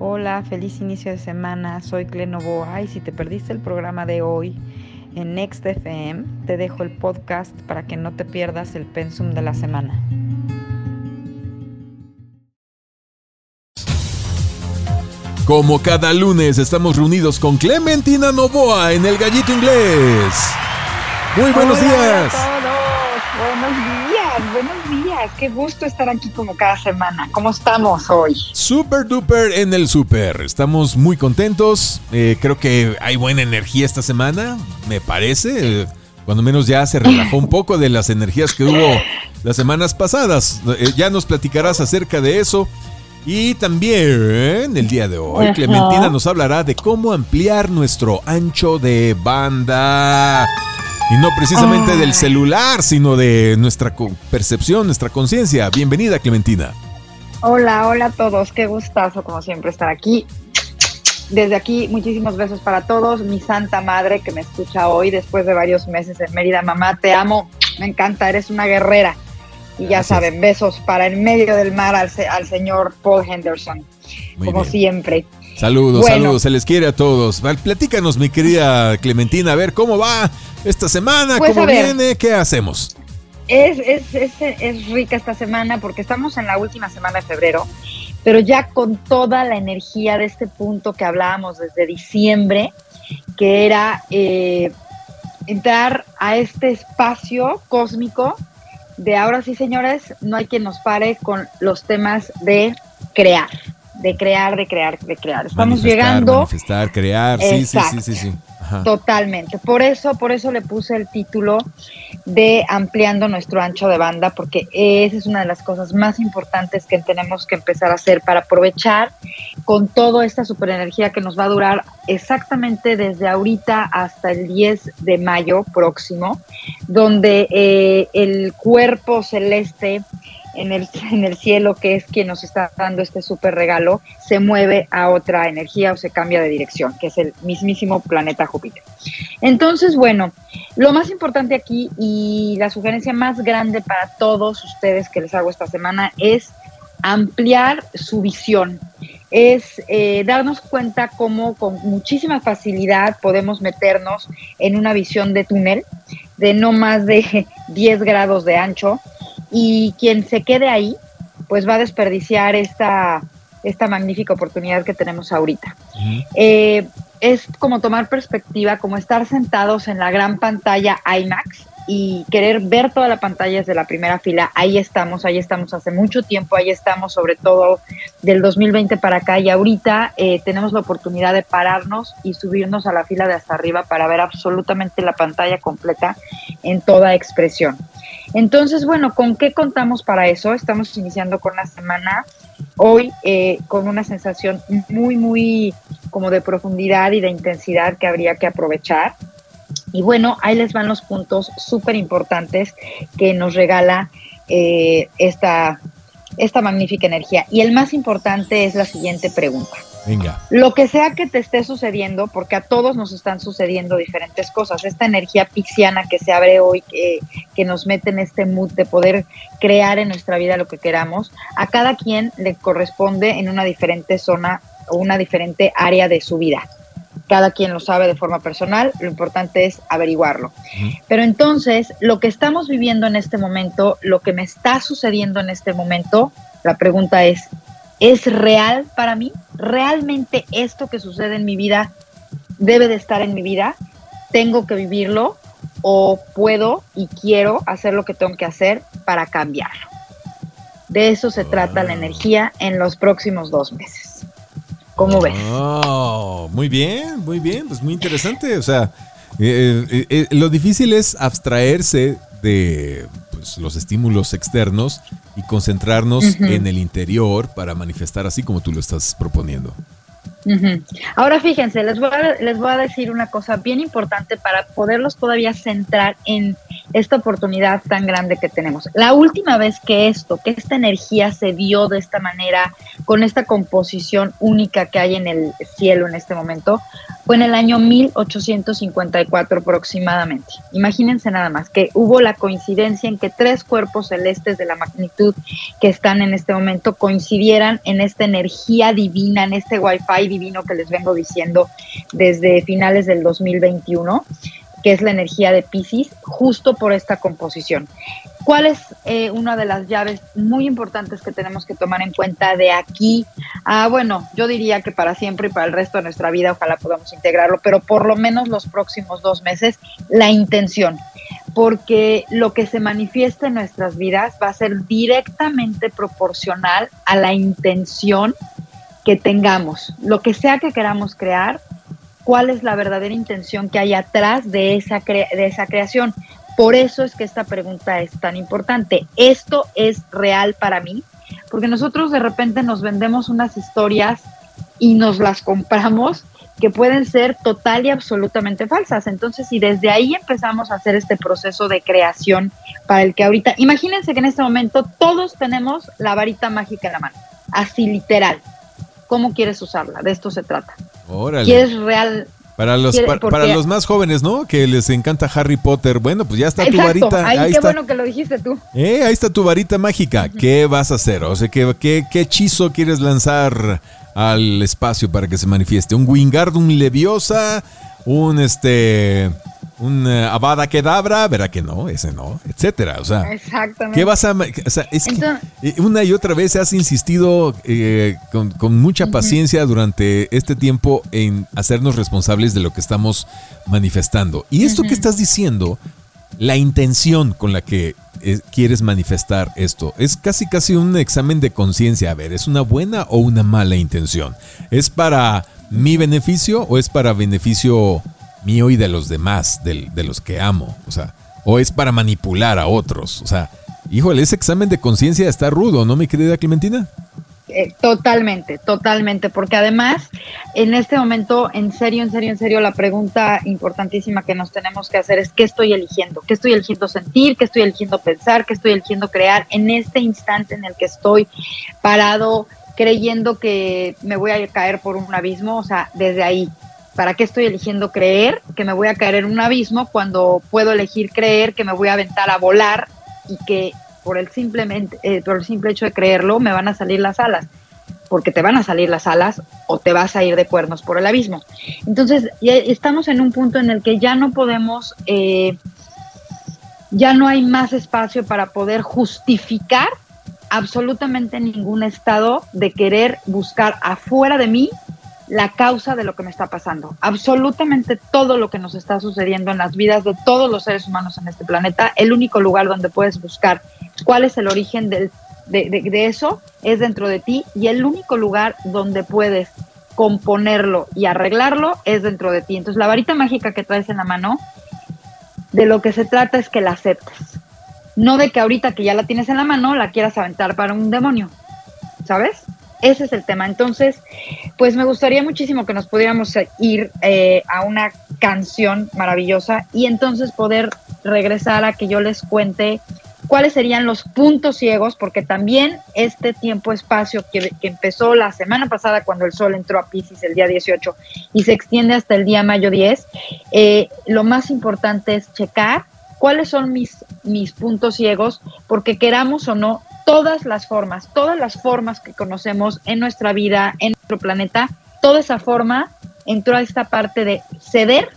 Hola, feliz inicio de semana. Soy Clenovoa y si te perdiste el programa de hoy en Next FM, te dejo el podcast para que no te pierdas el pensum de la semana. Como cada lunes estamos reunidos con Clementina Novoa en el Gallito Inglés. Muy buenos Hola días. a todos. Buenos días, buenos días. Qué gusto estar aquí como cada semana. ¿Cómo estamos hoy? Super duper en el super. Estamos muy contentos. Eh, creo que hay buena energía esta semana, me parece. Eh, cuando menos ya se relajó un poco de las energías que hubo las semanas pasadas. Eh, ya nos platicarás acerca de eso. Y también el día de hoy. Clementina nos hablará de cómo ampliar nuestro ancho de banda. Y no precisamente Ay. del celular, sino de nuestra co- percepción, nuestra conciencia. Bienvenida, Clementina. Hola, hola a todos. Qué gustazo, como siempre, estar aquí. Desde aquí, muchísimos besos para todos. Mi santa madre que me escucha hoy después de varios meses en Mérida. Mamá, te amo. Me encanta, eres una guerrera. Y ya Gracias. saben, besos para en medio del mar al, se- al señor Paul Henderson, Muy como bien. siempre. Saludos, Bueno. saludos, se les quiere a todos. Platícanos, mi querida Clementina, a ver cómo va esta semana, Pues, cómo viene, qué hacemos. Es, es, es, es rica esta semana porque estamos en la última semana de febrero, pero ya con toda la energía de este punto que hablábamos desde diciembre, que era eh, entrar a este espacio cósmico de ahora sí, señores, no hay quien nos pare con los temas de crear, de crear, de crear, de crear. Estamos Manifestar, llegando Manifestar, crear, sí, sí, sí, sí, sí. Ajá. Totalmente. Por eso, por eso le puse el título de ampliando nuestro ancho de banda, porque esa es una de las cosas más importantes que tenemos que empezar a hacer para aprovechar con toda esta superenergía que nos va a durar exactamente desde ahorita hasta el 10 de mayo próximo, donde eh, el cuerpo celeste en el, en el cielo, que es quien nos está dando este súper regalo, se mueve a otra energía o se cambia de dirección, que es el mismísimo planeta Júpiter. Entonces, bueno, lo más importante aquí y la sugerencia más grande para todos ustedes que les hago esta semana es ampliar su visión, es eh, darnos cuenta cómo con muchísima facilidad podemos meternos en una visión de túnel de no más de 10 grados de ancho y quien se quede ahí, pues va a desperdiciar esta, esta magnífica oportunidad que tenemos ahorita. Eh, es como tomar perspectiva, como estar sentados en la gran pantalla IMAX y querer ver toda la pantalla desde la primera fila. Ahí estamos, ahí estamos hace mucho tiempo, ahí estamos sobre todo del 2020 para acá y ahorita eh, tenemos la oportunidad de pararnos y subirnos a la fila de hasta arriba para ver absolutamente la pantalla completa en toda expresión. Entonces, bueno, ¿con qué contamos para eso? Estamos iniciando con la semana hoy eh, con una sensación muy, muy como de profundidad y de intensidad que habría que aprovechar. Y bueno, ahí les van los puntos súper importantes que nos regala eh, esta, esta magnífica energía. Y el más importante es la siguiente pregunta. Venga. Lo que sea que te esté sucediendo, porque a todos nos están sucediendo diferentes cosas, esta energía pixiana que se abre hoy, que, que nos mete en este mood de poder crear en nuestra vida lo que queramos, a cada quien le corresponde en una diferente zona o una diferente área de su vida. Cada quien lo sabe de forma personal, lo importante es averiguarlo. Pero entonces, lo que estamos viviendo en este momento, lo que me está sucediendo en este momento, la pregunta es, ¿es real para mí? ¿Realmente esto que sucede en mi vida debe de estar en mi vida? ¿Tengo que vivirlo? ¿O puedo y quiero hacer lo que tengo que hacer para cambiarlo? De eso se trata la energía en los próximos dos meses. ¿Cómo ves? Oh, muy bien, muy bien, pues muy interesante. O sea, eh, eh, eh, lo difícil es abstraerse de pues, los estímulos externos y concentrarnos en el interior para manifestar así como tú lo estás proponiendo. Ahora fíjense, les voy, a, les voy a decir una cosa bien importante para poderlos todavía centrar en esta oportunidad tan grande que tenemos. La última vez que esto, que esta energía se dio de esta manera, con esta composición única que hay en el cielo en este momento, fue en el año 1854 aproximadamente. Imagínense nada más que hubo la coincidencia en que tres cuerpos celestes de la magnitud que están en este momento coincidieran en esta energía divina, en este wifi divino que les vengo diciendo desde finales del 2021 es la energía de Pisces, justo por esta composición. ¿Cuál es eh, una de las llaves muy importantes que tenemos que tomar en cuenta de aquí a, bueno, yo diría que para siempre y para el resto de nuestra vida, ojalá podamos integrarlo, pero por lo menos los próximos dos meses, la intención, porque lo que se manifiesta en nuestras vidas va a ser directamente proporcional a la intención que tengamos. Lo que sea que queramos crear, cuál es la verdadera intención que hay atrás de esa, de esa creación. Por eso es que esta pregunta es tan importante. ¿Esto es real para mí? Porque nosotros de repente nos vendemos unas historias y nos las compramos que pueden ser total y absolutamente falsas. Entonces, si desde ahí empezamos a hacer este proceso de creación para el que ahorita, imagínense que en este momento todos tenemos la varita mágica en la mano, así literal. ¿Cómo quieres usarla? De esto se trata. ¿Quieres real? Para los, para los más jóvenes, ¿no? Que les encanta Harry Potter. Bueno, pues ya está tu varita. ahí qué bueno que lo dijiste tú. Eh, ahí está tu varita mágica. ¿Qué vas a hacer? O sea, ¿qué, qué, qué hechizo quieres lanzar al espacio para que se manifieste? ¿Un Wingardium Leviosa? ¿Un este un uh, Avada Kedavra, verá que no, ese no, etcétera. O sea, Exactamente. ¿qué vas a.? O sea, es que una y otra vez has insistido eh, con, mucha paciencia durante este tiempo en hacernos responsables de lo que estamos manifestando. Y esto que estás diciendo, la intención con la que eh, quieres manifestar esto, es casi casi un examen de conciencia. A ver, ¿es una buena o una mala intención? ¿Es para mi beneficio o es para beneficio mío y de los demás, de, de los que amo. O sea, o es para manipular a otros. O sea, híjole, ese examen de conciencia está rudo, ¿no, mi querida Clementina? Eh, totalmente, totalmente, porque además en este momento, en serio, en serio, en serio, la pregunta importantísima que nos tenemos que hacer es qué estoy eligiendo, qué estoy eligiendo sentir, qué estoy eligiendo pensar, qué estoy eligiendo crear en este instante en el que estoy parado creyendo que me voy a caer por un abismo, o sea, desde ahí, ¿Para qué estoy eligiendo creer que me voy a caer en un abismo cuando puedo elegir creer que me voy a aventar a volar y que por el, simplemente, eh, por el simple hecho de creerlo me van a salir las alas? Porque te van a salir las alas o te vas a ir de cuernos por el abismo. Entonces, ya estamos en un punto en el que ya no podemos, eh, ya no hay más espacio para poder justificar absolutamente ningún estado de querer buscar afuera de mí la causa de lo que me está pasando. Absolutamente todo lo que nos está sucediendo en las vidas de todos los seres humanos en este planeta, el único lugar donde puedes buscar cuál es el origen de, de, eso es dentro de ti y el único lugar donde puedes componerlo y arreglarlo es dentro de ti. Entonces la varita mágica que traes en la mano, de lo que se trata es que la aceptes. No de que ahorita que ya la tienes en la mano la quieras aventar para un demonio, ¿sabes? Ese es el tema. Entonces, pues me gustaría muchísimo que nos pudiéramos ir eh, a una canción maravillosa y entonces poder regresar a que yo les cuente cuáles serían los puntos ciegos, porque también este tiempo-espacio que, empezó la semana pasada cuando el sol entró a Pisces el día 18 y se extiende hasta el día mayo 10, eh, lo más importante es checar cuáles son mis, mis puntos ciegos, porque queramos o no, todas las formas, todas las formas que conocemos en nuestra vida, en nuestro planeta, toda esa forma entró a esta parte de ceder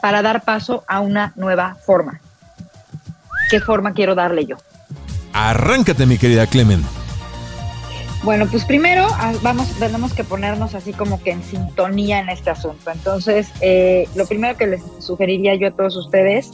para dar paso a una nueva forma. ¿Qué forma quiero darle yo? Arráncate, mi querida Clemen. Bueno, pues primero ah, vamos, tenemos que ponernos así como que en sintonía en este asunto. Entonces, eh, lo primero que les sugeriría yo a todos ustedes,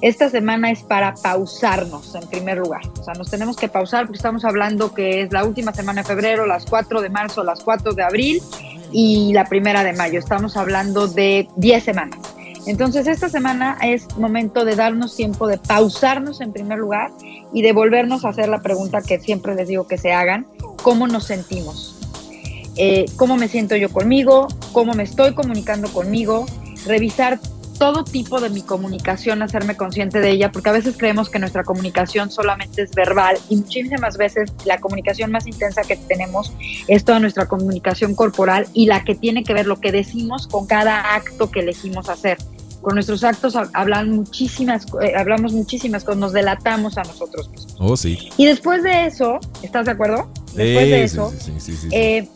esta semana es para pausarnos en primer lugar. O sea, nos tenemos que pausar porque estamos hablando que es la última semana de febrero, las 4 de marzo, las 4 de abril y la primera de mayo. Estamos hablando de 10 semanas. Entonces, esta semana es momento de darnos tiempo de pausarnos en primer lugar y de volvernos a hacer la pregunta que siempre les digo que se hagan, ¿cómo nos sentimos? Eh, ¿Cómo me siento yo conmigo? ¿Cómo me estoy comunicando conmigo? Revisar todo tipo de mi comunicación, hacerme consciente de ella, porque a veces creemos que nuestra comunicación solamente es verbal y muchísimas veces la comunicación más intensa que tenemos es toda nuestra comunicación corporal y la que tiene que ver lo que decimos con cada acto que elegimos hacer. Con nuestros actos hablan muchísimas, eh, hablamos muchísimas cosas, nos delatamos a nosotros mismos. Oh, sí. Y después de eso, ¿estás de acuerdo? Después de eso, eh,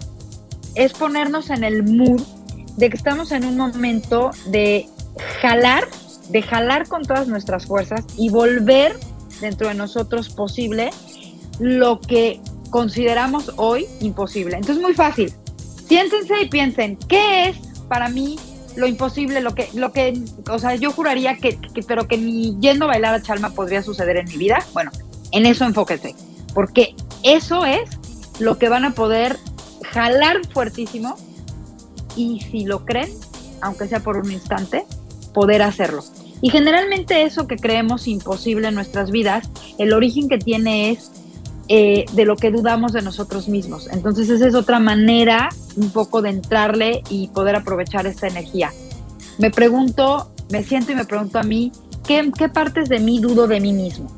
es ponernos en el mood de que estamos en un momento de jalar, de jalar con todas nuestras fuerzas y volver dentro de nosotros posible lo que consideramos hoy imposible. Entonces, muy fácil. Siéntense y piensen, ¿qué es para mí lo imposible, lo que, lo que, o sea, yo juraría que, pero que ni yendo a bailar a Chalma podría suceder en mi vida? Bueno, en eso enfóquense, porque eso es lo que van a poder jalar fuertísimo y si lo creen, aunque sea por un instante, poder hacerlo. Y generalmente eso que creemos imposible en nuestras vidas, el origen que tiene es eh, de lo que dudamos de nosotros mismos. Entonces esa es otra manera un poco de entrarle y poder aprovechar esta energía. Me pregunto, me siento y me pregunto a mí, ¿qué, qué partes de mí dudo de mí mismo?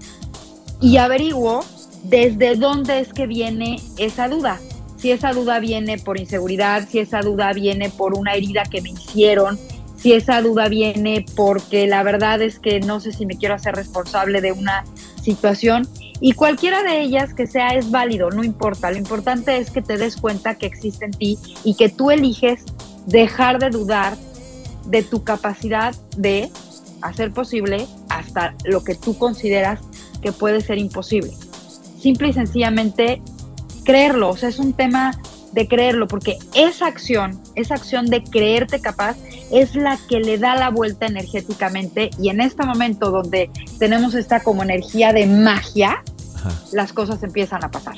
Y averiguo desde dónde es que viene esa duda. Si esa duda viene por inseguridad, si esa duda viene por una herida que me hicieron, si esa duda viene porque la verdad es que no sé si me quiero hacer responsable de una situación y cualquiera de ellas que sea es válido, no importa, lo importante es que te des cuenta que existe en ti y que tú eliges dejar de dudar de tu capacidad de hacer posible hasta lo que tú consideras que puede ser imposible. Simple y sencillamente creerlo, o sea, es un tema de creerlo, porque esa acción, esa acción de creerte capaz, es la que le da la vuelta energéticamente y en este momento donde tenemos esta como energía de magia, las cosas empiezan a pasar.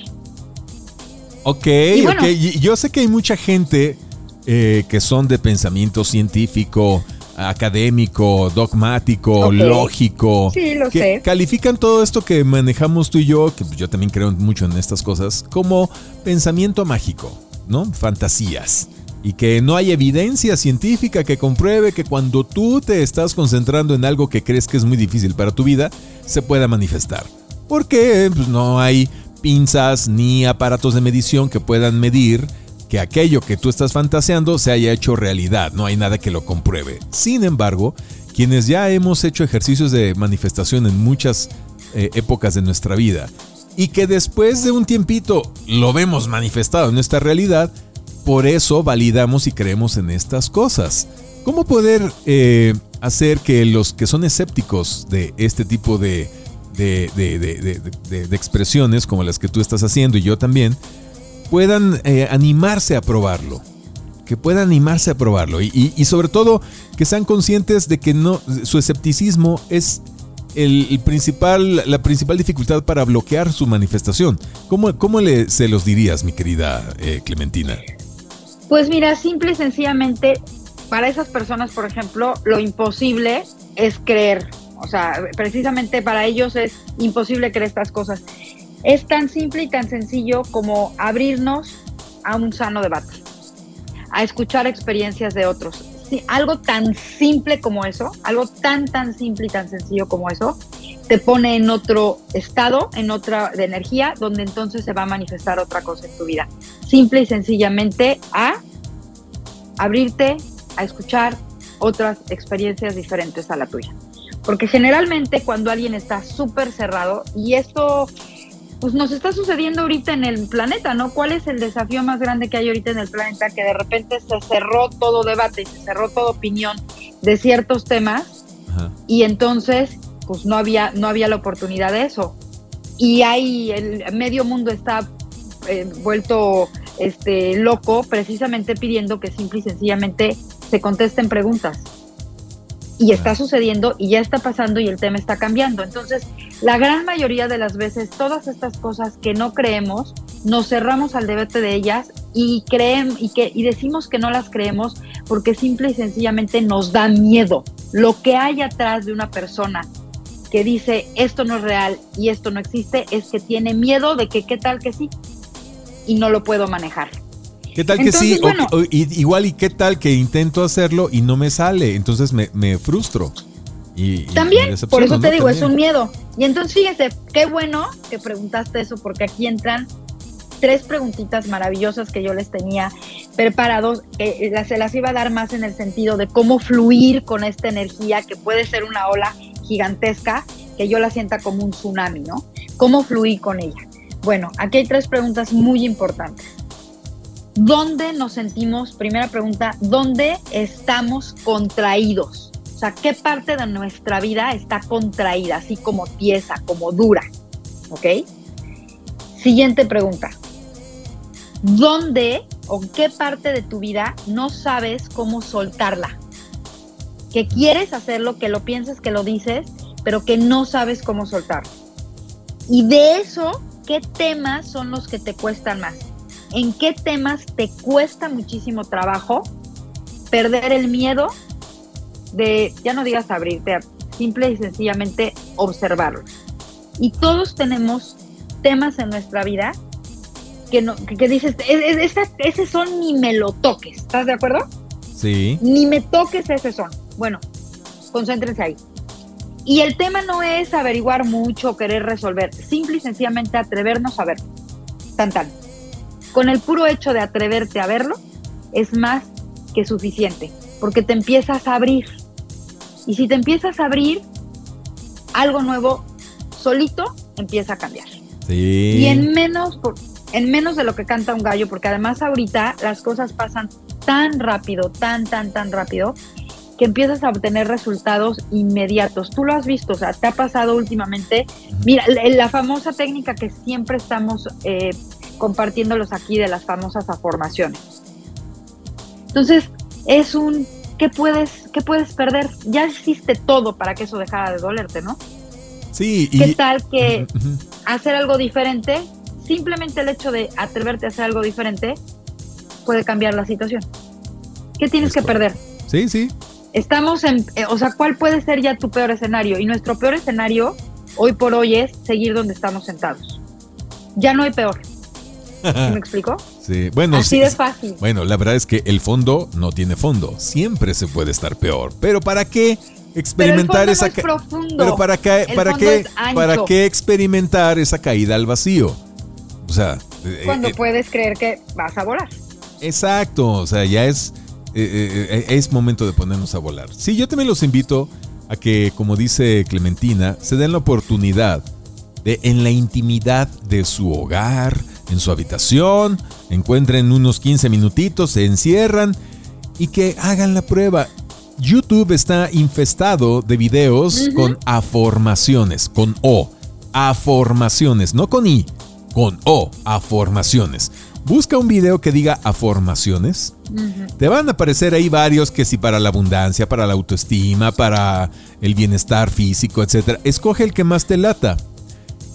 Ok, ok. Yo sé que hay mucha gente eh, que son de pensamiento científico, académico, dogmático, lógico. Sí, lo que sé. Califican todo esto que manejamos tú y yo, que yo también creo mucho en estas cosas, como pensamiento mágico, ¿no? Fantasías. Y que no hay evidencia científica que compruebe que cuando tú te estás concentrando en algo que crees que es muy difícil para tu vida, se pueda manifestar. Porque pues, no hay pinzas ni aparatos de medición que puedan medir que aquello que tú estás fantaseando se haya hecho realidad, no hay nada que lo compruebe. Sin embargo, quienes ya hemos hecho ejercicios de manifestación en muchas eh, épocas de nuestra vida y que después de un tiempito lo vemos manifestado en nuestra realidad, por eso validamos y creemos en estas cosas. ¿Cómo poder eh, hacer que los que son escépticos de este tipo de, de expresiones como las que tú estás haciendo y yo también, puedan eh, animarse a probarlo. Que puedan animarse a probarlo. Y, sobre todo que sean conscientes de que no, su escepticismo es el, principal, la principal dificultad para bloquear su manifestación. ¿Cómo, cómo le, se los dirías, mi querida eh, Clementina? Pues mira, simple y sencillamente, para esas personas, por ejemplo, lo imposible es creer. O sea, precisamente para ellos es imposible creer estas cosas. Es tan simple y tan sencillo como abrirnos a un sano debate, a escuchar experiencias de otros. algo tan simple como eso, algo tan, tan simple y tan sencillo como eso, te pone en otro estado, en otra de energía, donde entonces se va a manifestar otra cosa en tu vida. Simple y sencillamente a abrirte a escuchar otras experiencias diferentes a la tuya. Porque generalmente cuando alguien está súper cerrado, y esto pues nos está sucediendo ahorita en el planeta, ¿no? ¿Cuál es el desafío más grande que hay ahorita en el planeta? Que de repente se cerró todo debate, se cerró toda opinión de ciertos temas y entonces pues no había, no había la oportunidad de eso. Y ahí el medio mundo está eh, vuelto este, loco precisamente pidiendo que simple y sencillamente se contesten preguntas y está sucediendo y ya está pasando y el tema está cambiando. Entonces, la gran mayoría de las veces, todas estas cosas que no creemos, nos cerramos al debate de ellas y creen y que y decimos que no las creemos porque simple y sencillamente nos da miedo. Lo que hay atrás de una persona que dice esto no es real y esto no existe es que tiene miedo de que qué tal que sí y no lo puedo manejar. ¿Qué tal que sí? igual y qué tal que intento hacerlo y no me sale, entonces me, frustro. Y, También, por eso te digo, es un miedo. Y entonces fíjese, qué bueno que preguntaste eso, porque aquí entran tres preguntitas maravillosas que yo les tenía preparados. Eh, se las iba a dar más en el sentido de cómo fluir con esta energía que puede ser una ola gigantesca, que yo la sienta como un tsunami, ¿no? ¿Cómo fluir con ella? Bueno, aquí hay tres preguntas muy importantes. ¿Dónde nos sentimos? Primera pregunta, ¿dónde estamos contraídos? Sea, ¿qué parte de nuestra vida está contraída, así como tiesa, como dura? ¿Ok? Siguiente pregunta. ¿Dónde o qué parte de tu vida no sabes cómo soltarla? Que quieres hacerlo, que lo piensas, que lo dices, pero que no sabes cómo soltar. Y de eso, ¿qué temas son los que te cuestan más? ¿En qué temas te cuesta muchísimo trabajo perder el miedo de, ya no digas abrirte, simple y sencillamente observarlo? Y todos tenemos temas en nuestra vida que, no, que, dices, ese son ni me lo toques, ¿estás de acuerdo? Sí. Ni me toques ese son. Bueno, concéntrense ahí. Y el tema no es averiguar mucho, querer resolver, simple y sencillamente atrevernos a verlo. Tan tan. Con el puro hecho de atreverte a verlo es más que suficiente, porque te empiezas a abrir. Y si te empiezas a abrir, algo nuevo solito empieza a cambiar. Sí. Y en menos, en menos de lo que canta un gallo, porque además ahorita las cosas pasan tan rápido, tan, tan, tan rápido, que empiezas a obtener resultados inmediatos. Tú lo has visto, o sea, te ha pasado últimamente. Mira, la, famosa técnica que siempre estamos eh, compartiéndolos aquí de las famosas afirmaciones. Entonces, es un, ¿qué puedes, qué puedes perder? Ya hiciste todo para que eso dejara de dolerte, ¿no? Sí. ¿Qué tal que hacer algo diferente simplemente el hecho de atreverte a hacer algo diferente puede cambiar la situación. ¿Qué tienes que perder? Sí, sí. Estamos en, eh, o sea, ¿cuál puede ser ya tu peor escenario? Y nuestro peor escenario hoy por hoy es seguir donde estamos sentados. Ya no hay peor. ¿Me explico? Sí, bueno, así de fácil. Bueno, la verdad es que el fondo no tiene fondo. Siempre se puede estar peor. Pero ¿para qué experimentar esa caída? Pero para qué, para qué, para qué experimentar esa caída al vacío? O sea, eh, cuando eh, puedes creer que vas a volar. Exacto, o sea, ya es, eh, es momento de ponernos a volar. Sí, yo también los invito a que, como dice Clementina, se den la oportunidad de en la intimidad de su hogar, en su habitación, encuentren unos 15 minutitos, se encierran y que hagan la prueba. YouTube está infestado de videos con aformaciones, con O, aformaciones, no con I con O, afirmaciones. Busca un video que diga afirmaciones. Te van a aparecer ahí varios que si para la abundancia, para la autoestima, para el bienestar físico, etc. Escoge el que más te lata.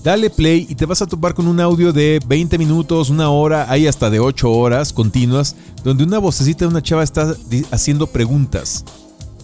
Dale play y te vas a topar con un audio de 20 minutos, una hora, hay hasta de 8 horas continuas, donde una vocecita de una chava está haciendo preguntas.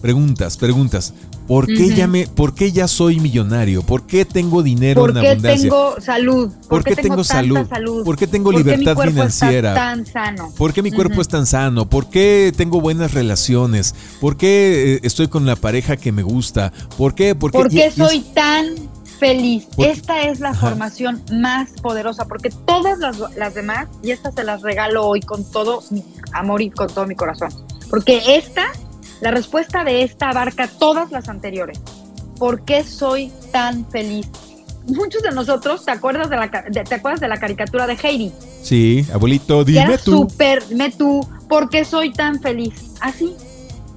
Preguntas, preguntas. ¿Por qué, ya me, ¿Por qué ya soy millonario? ¿Por qué tengo dinero en abundancia? ¿Por qué tengo salud? ¿Por, qué tengo, salud? ¿Por qué tengo libertad qué mi financiera? Tan sano? ¿Por qué mi cuerpo es tan sano? ¿Por qué tengo buenas relaciones? ¿Por qué eh, estoy con la pareja que me gusta? ¿Por qué? ¿Por qué, soy tan feliz? Esta es la formación más poderosa, porque todas las, las demás, y esta se las regalo hoy con todo mi amor y con todo mi corazón, porque esta la respuesta de esta abarca todas las anteriores. ¿Por qué soy tan feliz? Muchos de nosotros, ¿te acuerdas de la, ¿te acuerdas de la caricatura de Heidi? Sí, abuelito, dime tú. Super, dime tú, ¿por qué soy tan feliz? Así.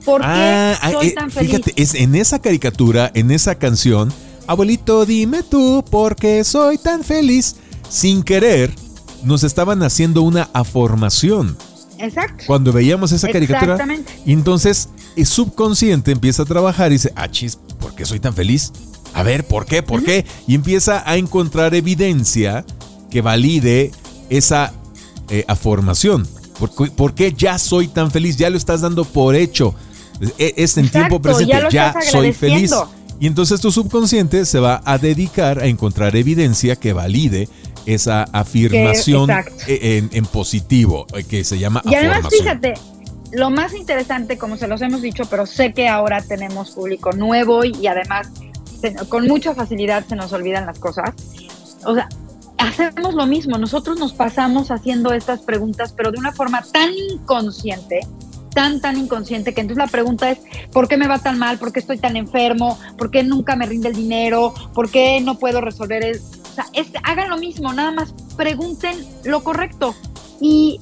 ¿Por qué ah, ah, soy eh, tan feliz? Fíjate, es en esa caricatura, en esa canción, abuelito, dime tú, ¿por qué soy tan feliz? Sin querer, nos estaban haciendo una afirmación. Exacto. Cuando veíamos esa caricatura. Exactamente. Y entonces el subconsciente empieza a trabajar y dice, ah, chis, ¿por qué soy tan feliz? A ver, ¿por qué? ¿Por qué? Y empieza a encontrar evidencia que valide esa eh, afirmación. ¿Por, qué ya soy tan feliz? Ya lo estás dando por hecho. E, es, en tiempo presente, ya, ya soy feliz. Y entonces tu subconsciente se va a dedicar a encontrar evidencia que valide esa afirmación e, en, positivo, eh, que se llama y además, fíjate, lo más interesante, como se los hemos dicho, pero sé que ahora tenemos público nuevo y además con mucha facilidad se nos olvidan las cosas. O sea, hacemos lo mismo, nosotros nos pasamos haciendo estas preguntas, pero de una forma tan inconsciente, tan, tan inconsciente, que entonces la pregunta es, ¿por qué me va tan mal? ¿Por qué estoy tan enfermo? ¿Por qué nunca me rinde el dinero? ¿Por qué no puedo resolver? El... O sea, hagan lo mismo, nada más pregunten lo correcto. Y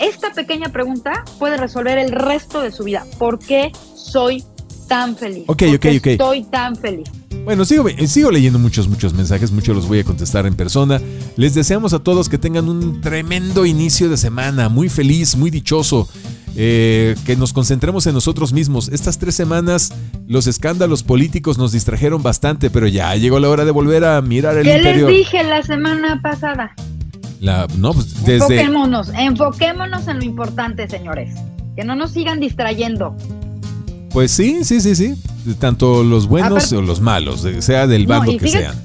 esta pequeña pregunta puede resolver el resto de su vida. ¿Por qué soy tan feliz? Ok, ok, ok. Estoy tan feliz. Bueno, sigo, sigo leyendo muchos, muchos mensajes, muchos los voy a contestar en persona. Les deseamos a todos que tengan un tremendo inicio de semana, muy feliz, muy dichoso. Eh, que nos concentremos en nosotros mismos. Estas tres semanas los escándalos políticos nos distrajeron bastante, pero ya llegó la hora de volver a mirar el interior. ¿Qué les dije la semana pasada? La, no, pues desde... Enfoquémonos, enfoquémonos en lo importante, señores. Que no nos sigan distrayendo. Pues sí, sí, sí, sí. Tanto los buenos o los malos, sea del bando que sean.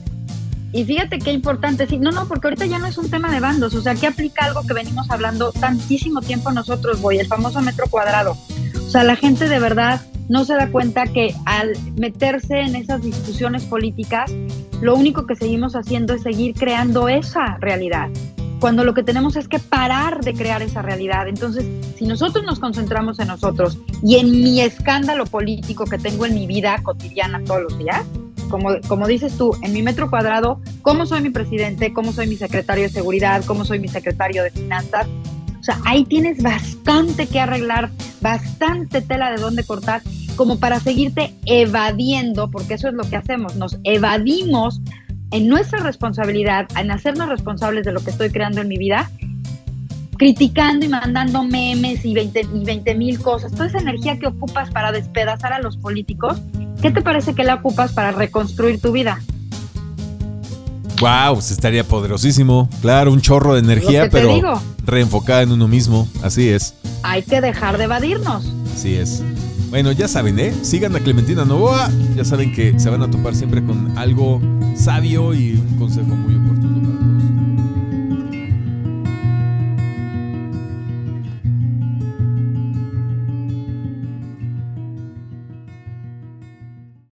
Y fíjate qué importante, sí, no, no, porque ahorita ya no es un tema de bandos, o sea, que aplica algo que venimos hablando tantísimo tiempo nosotros, voy, el famoso metro cuadrado. O sea, la gente de verdad no se da cuenta que al meterse en esas discusiones políticas, lo único que seguimos haciendo es seguir creando esa realidad cuando lo que tenemos es que parar de crear esa realidad. Entonces, si nosotros nos concentramos en nosotros y en mi escándalo político que tengo en mi vida cotidiana todos los días, como, como dices tú, en mi metro cuadrado, cómo soy mi presidente, cómo soy mi secretario de seguridad, cómo soy mi secretario de finanzas, o sea, ahí tienes bastante que arreglar, bastante tela de dónde cortar, como para seguirte evadiendo, porque eso es lo que hacemos, nos evadimos en nuestra responsabilidad, en hacernos responsables de lo que estoy creando en mi vida, criticando y mandando memes y 20 mil cosas, toda esa energía que ocupas para despedazar a los políticos, ¿qué te parece que la ocupas para reconstruir tu vida? Wow, se estaría poderosísimo. Claro, un chorro de energía, pero reenfocada en uno mismo. Así es. Hay que dejar de evadirnos. Así es. Bueno, ya saben, ¿eh? Sigan a Clementina Novoa. Ya saben que se van a topar siempre con algo sabio y un consejo muy importante.